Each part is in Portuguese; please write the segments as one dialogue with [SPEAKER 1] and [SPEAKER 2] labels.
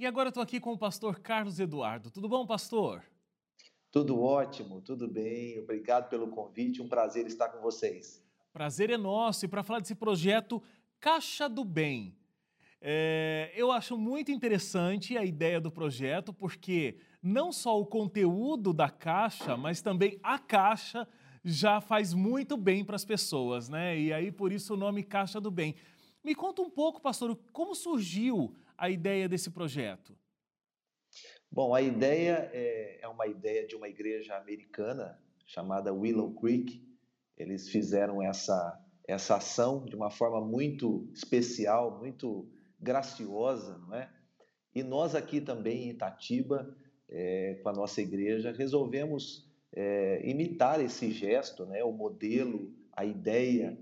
[SPEAKER 1] E agora estou aqui com o pastor Carlos Eduardo. Tudo bom, pastor?
[SPEAKER 2] Tudo ótimo, tudo bem. Obrigado pelo convite. Um prazer estar com vocês.
[SPEAKER 1] Prazer é nosso. E para falar desse projeto Caixa do Bem, é, eu acho muito interessante a ideia do projeto, porque não só o conteúdo da caixa, mas também a caixa já faz muito bem para as pessoas, né? E aí por isso o nome Caixa do Bem. Me conta um pouco, pastor, como surgiu a ideia desse projeto?
[SPEAKER 2] Bom, a ideia é, é uma ideia de uma igreja americana chamada Willow Creek. Eles fizeram essa, essa ação de uma forma muito especial, muito graciosa, não é? E nós aqui também em Itatiba, é, com a nossa igreja, resolvemos é, imitar esse gesto, né? O modelo, a ideia.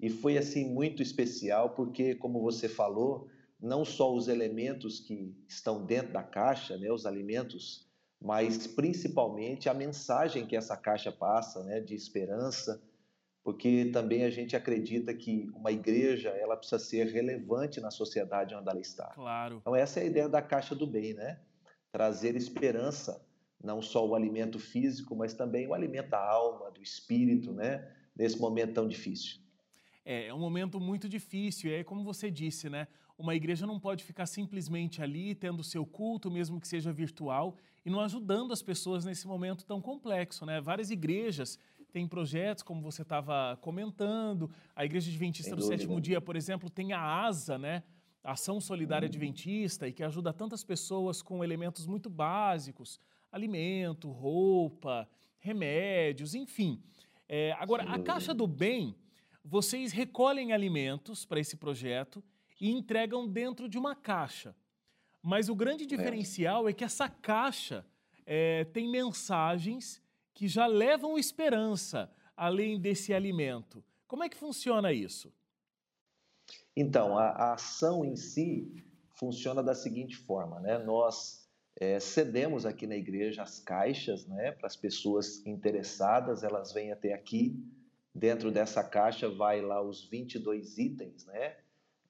[SPEAKER 2] E foi assim muito especial porque, como você falou, não só os elementos que estão dentro da caixa, né, os alimentos, mas principalmente a mensagem que essa caixa passa, né, de esperança, porque também a gente acredita que uma igreja ela precisa ser relevante na sociedade onde ela está.
[SPEAKER 1] Claro.
[SPEAKER 2] Então essa é a ideia da caixa do bem, né? Trazer esperança, não só o alimento físico, mas também o alimento da alma, do espírito, né? Nesse momento tão difícil.
[SPEAKER 1] É, é um momento muito difícil, e é como você disse, né? Uma igreja não pode ficar simplesmente ali tendo seu culto, mesmo que seja virtual, e não ajudando as pessoas nesse momento tão complexo. Né? Várias igrejas têm projetos, como você estava comentando. A Igreja Adventista do Sétimo Dia, por exemplo, tem a ASA, né? Ação Solidária hum. Adventista, e que ajuda tantas pessoas com elementos muito básicos: alimento, roupa, remédios, enfim. É, agora, a Caixa do Bem, vocês recolhem alimentos para esse projeto e entregam dentro de uma caixa. Mas o grande diferencial é, é que essa caixa é, tem mensagens que já levam esperança além desse alimento. Como é que funciona isso?
[SPEAKER 2] Então, a, a ação em si funciona da seguinte forma, né? Nós é, cedemos aqui na igreja as caixas, né? Para as pessoas interessadas, elas vêm até aqui. Dentro dessa caixa vai lá os 22 itens, né?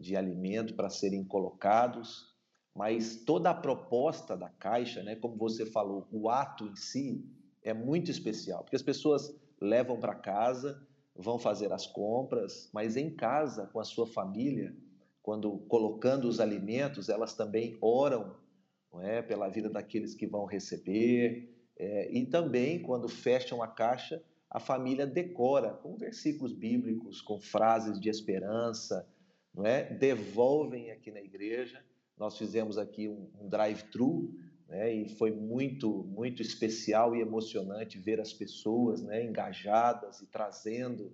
[SPEAKER 2] De alimento para serem colocados, mas toda a proposta da caixa, né, como você falou, o ato em si é muito especial, porque as pessoas levam para casa, vão fazer as compras, mas em casa com a sua família, quando colocando os alimentos, elas também oram é, pela vida daqueles que vão receber, é, e também quando fecham a caixa, a família decora com versículos bíblicos, com frases de esperança, não é? devolvem aqui na igreja. Nós fizemos aqui um, um drive-thru né? e foi muito, muito especial e emocionante ver as pessoas né? engajadas e trazendo.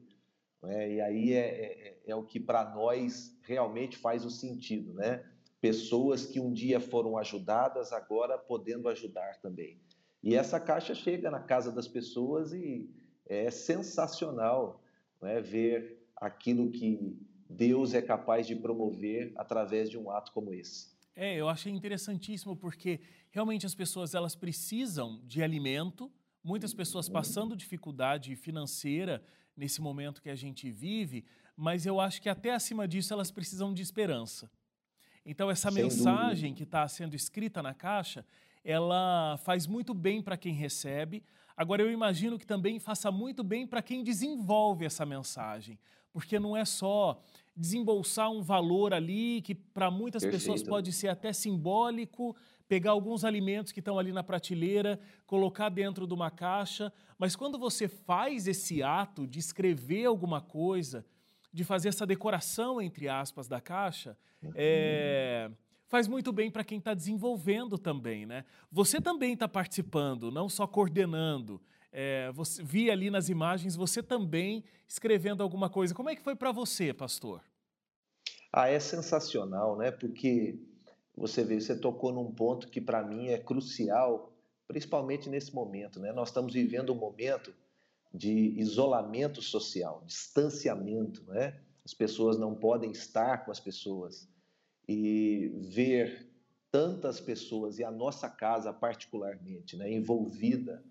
[SPEAKER 2] Né? E aí é, é, é o que para nós realmente faz o sentido. Né? Pessoas que um dia foram ajudadas, agora podendo ajudar também. E essa caixa chega na casa das pessoas e é sensacional né? ver aquilo que Deus é capaz de promover através de um ato como esse.
[SPEAKER 1] É, eu achei interessantíssimo porque realmente as pessoas elas precisam de alimento, muitas pessoas passando dificuldade financeira nesse momento que a gente vive, mas eu acho que até acima disso elas precisam de esperança. Então essa Sem mensagem dúvida. que está sendo escrita na caixa, ela faz muito bem para quem recebe. Agora eu imagino que também faça muito bem para quem desenvolve essa mensagem, porque não é só desembolsar um valor ali que para muitas Perfeito. pessoas pode ser até simbólico, pegar alguns alimentos que estão ali na prateleira, colocar dentro de uma caixa, mas quando você faz esse ato de escrever alguma coisa, de fazer essa decoração entre aspas da caixa, uhum. é, faz muito bem para quem está desenvolvendo também, né? Você também está participando, não só coordenando. É, você, vi ali nas imagens você também escrevendo alguma coisa. Como é que foi para você, pastor?
[SPEAKER 2] Ah, é sensacional, né? Porque você vê, você tocou num ponto que para mim é crucial, principalmente nesse momento, né? Nós estamos vivendo um momento de isolamento social, distanciamento, né? As pessoas não podem estar com as pessoas e ver tantas pessoas e a nossa casa particularmente, né, envolvida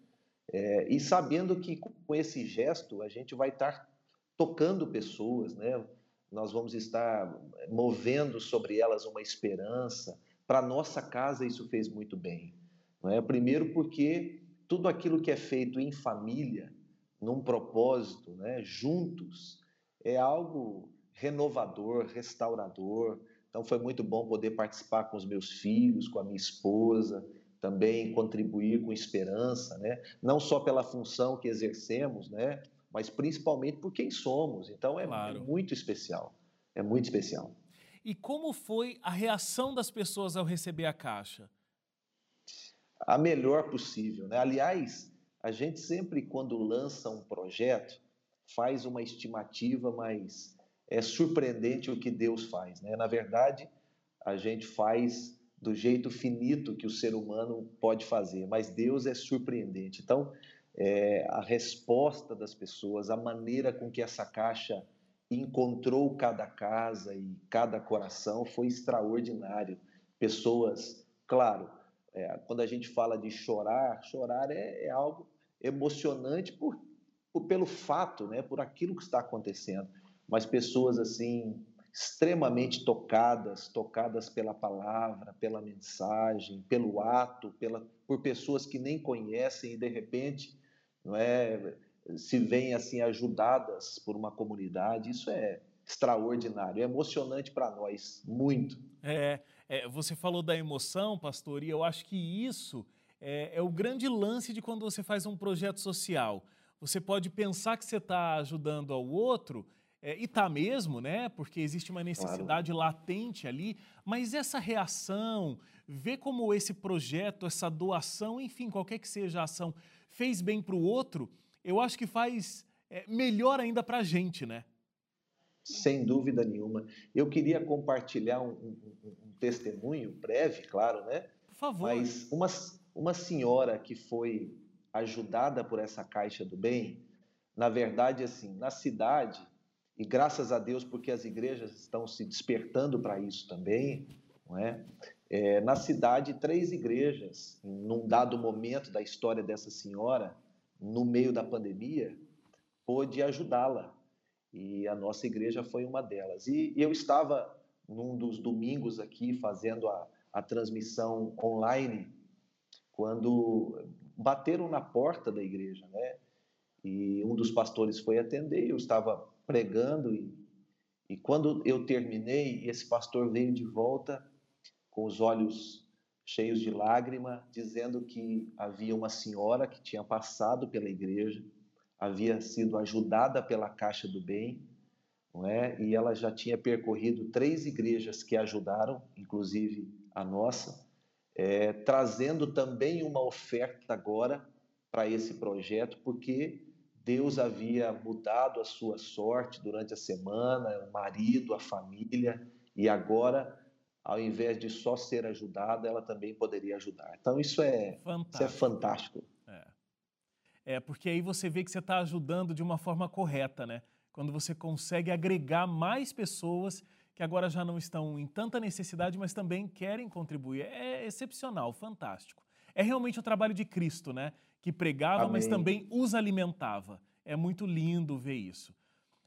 [SPEAKER 2] é, e sabendo que com esse gesto a gente vai estar tocando pessoas, né? Nós vamos estar movendo sobre elas uma esperança, para nossa casa isso fez muito bem. Não é? Primeiro porque tudo aquilo que é feito em família, num propósito, né, juntos, é algo renovador, restaurador. Então foi muito bom poder participar com os meus filhos, com a minha esposa, também contribuir com esperança, né? Não só pela função que exercemos, né? Mas principalmente por quem somos. Então é, claro. muito especial. É muito especial.
[SPEAKER 1] E como foi a reação das pessoas ao receber a caixa?
[SPEAKER 2] A melhor possível, né? Aliás, a gente sempre quando lança um projeto faz uma estimativa, mas é surpreendente o que Deus faz, né? Na verdade, a gente faz do jeito finito que o ser humano pode fazer, mas Deus é surpreendente. Então, é, a resposta das pessoas, a maneira com que essa caixa encontrou cada casa e cada coração foi extraordinário. Pessoas, claro, é, quando a gente fala de chorar, chorar é, é algo emocionante por, por, pelo fato, né, por aquilo que está acontecendo, mas pessoas assim extremamente tocadas, tocadas pela palavra, pela mensagem, pelo ato, pela, por pessoas que nem conhecem e de repente, não é, se veem assim ajudadas por uma comunidade. Isso é extraordinário, é emocionante para nós, muito.
[SPEAKER 1] É, é, você falou da emoção, pastor, e eu acho que isso é, é o grande lance de quando você faz um projeto social. Você pode pensar que você está ajudando ao outro, é, e tá mesmo, né? Porque existe uma necessidade claro. latente ali, mas essa reação, ver como esse projeto, essa doação, enfim, qualquer que seja a ação, fez bem para o outro, eu acho que faz é, melhor ainda para a gente, né?
[SPEAKER 2] Sem dúvida nenhuma. Eu queria compartilhar um, um, um, testemunho breve, claro, né?
[SPEAKER 1] Por favor.
[SPEAKER 2] Mas uma, uma senhora que foi ajudada por essa Caixa do Bem, na verdade, assim, na cidade, e graças a Deus porque as igrejas estão se despertando para isso também, não é? é? Na cidade, três igrejas, num dado momento da história dessa senhora, no meio da pandemia, pôde ajudá-la. E a nossa igreja foi uma delas. E eu estava num dos domingos aqui fazendo a, a transmissão online, quando bateram na porta da igreja, né? E um dos pastores foi atender, eu estava pregando e, e quando eu terminei, esse pastor veio de volta com os olhos cheios de lágrima, dizendo que havia uma senhora que tinha passado pela igreja, havia sido ajudada pela Caixa do Bem, não é? E ela já tinha percorrido três igrejas que ajudaram, inclusive a nossa, é, trazendo também uma oferta agora para esse projeto, porque Deus havia mudado a sua sorte durante a semana, o marido, a família, e agora, ao invés de só ser ajudada, ela também poderia ajudar. Então, isso é fantástico. Isso é fantástico.
[SPEAKER 1] É. é, porque aí você vê que você está ajudando de uma forma correta, né? Quando você consegue agregar mais pessoas que agora já não estão em tanta necessidade, mas também querem contribuir. É excepcional, fantástico. É realmente o trabalho de Cristo, né? Que pregava, Amém. mas também os alimentava. É muito lindo ver isso.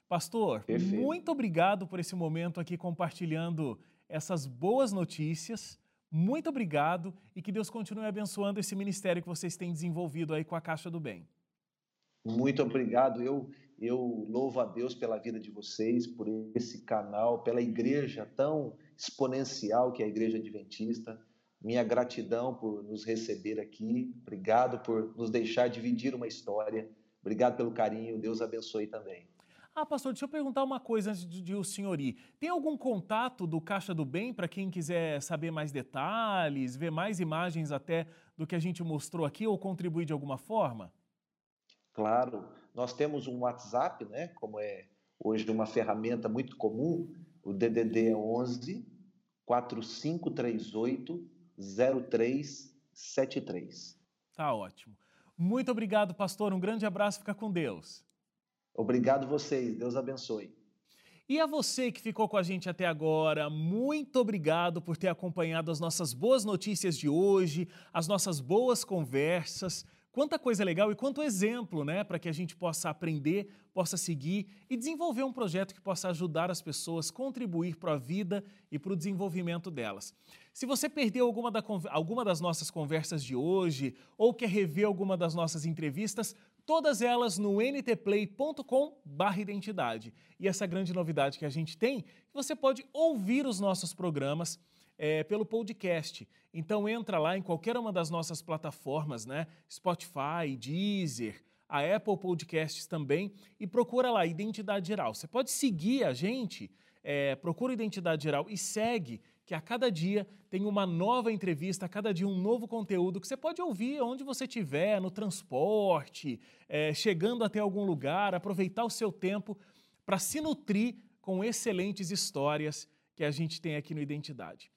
[SPEAKER 1] Pastor, Perfeito. muito obrigado por esse momento aqui compartilhando essas boas notícias. Muito obrigado e que Deus continue abençoando esse ministério que vocês têm desenvolvido aí com a Caixa do Bem.
[SPEAKER 2] Muito obrigado. Eu, eu louvo a Deus pela vida de vocês, por esse canal, pela igreja tão exponencial que é a Igreja Adventista minha gratidão por nos receber aqui. Obrigado por nos deixar dividir uma história. Obrigado pelo carinho. Deus abençoe também.
[SPEAKER 1] Ah, pastor, deixa eu perguntar uma coisa antes de, de o senhor ir. Tem algum contato do Caixa do Bem para quem quiser saber mais detalhes, ver mais imagens até do que a gente mostrou aqui ou contribuir de alguma forma?
[SPEAKER 2] Claro. Nós temos um WhatsApp, né? Como é hoje uma ferramenta muito comum. O DDD é 11 4538 0373.
[SPEAKER 1] Tá ótimo. Muito obrigado, pastor. Um grande abraço. Fica com Deus.
[SPEAKER 2] Obrigado vocês. Deus abençoe.
[SPEAKER 1] E a você que ficou com a gente até agora, muito obrigado por ter acompanhado as nossas boas notícias de hoje, as nossas boas conversas. Quanta coisa legal e quanto exemplo, né, para que a gente possa aprender, possa seguir e desenvolver um projeto que possa ajudar as pessoas, contribuir para a vida e para o desenvolvimento delas. Se você perdeu alguma, da, alguma das nossas conversas de hoje ou quer rever alguma das nossas entrevistas, todas elas no ntplay.com/identidade. E essa grande novidade que a gente tem, você pode ouvir os nossos programas é, pelo podcast. Então entra lá em qualquer uma das nossas plataformas, né? Spotify, Deezer, a Apple Podcasts também, e procura lá Identidade Geral. Você pode seguir a gente, é, procura Identidade Geral e segue, que a cada dia tem uma nova entrevista, a cada dia um novo conteúdo que você pode ouvir onde você estiver, no transporte, é, chegando até algum lugar, aproveitar o seu tempo para se nutrir com excelentes histórias que a gente tem aqui no Identidade.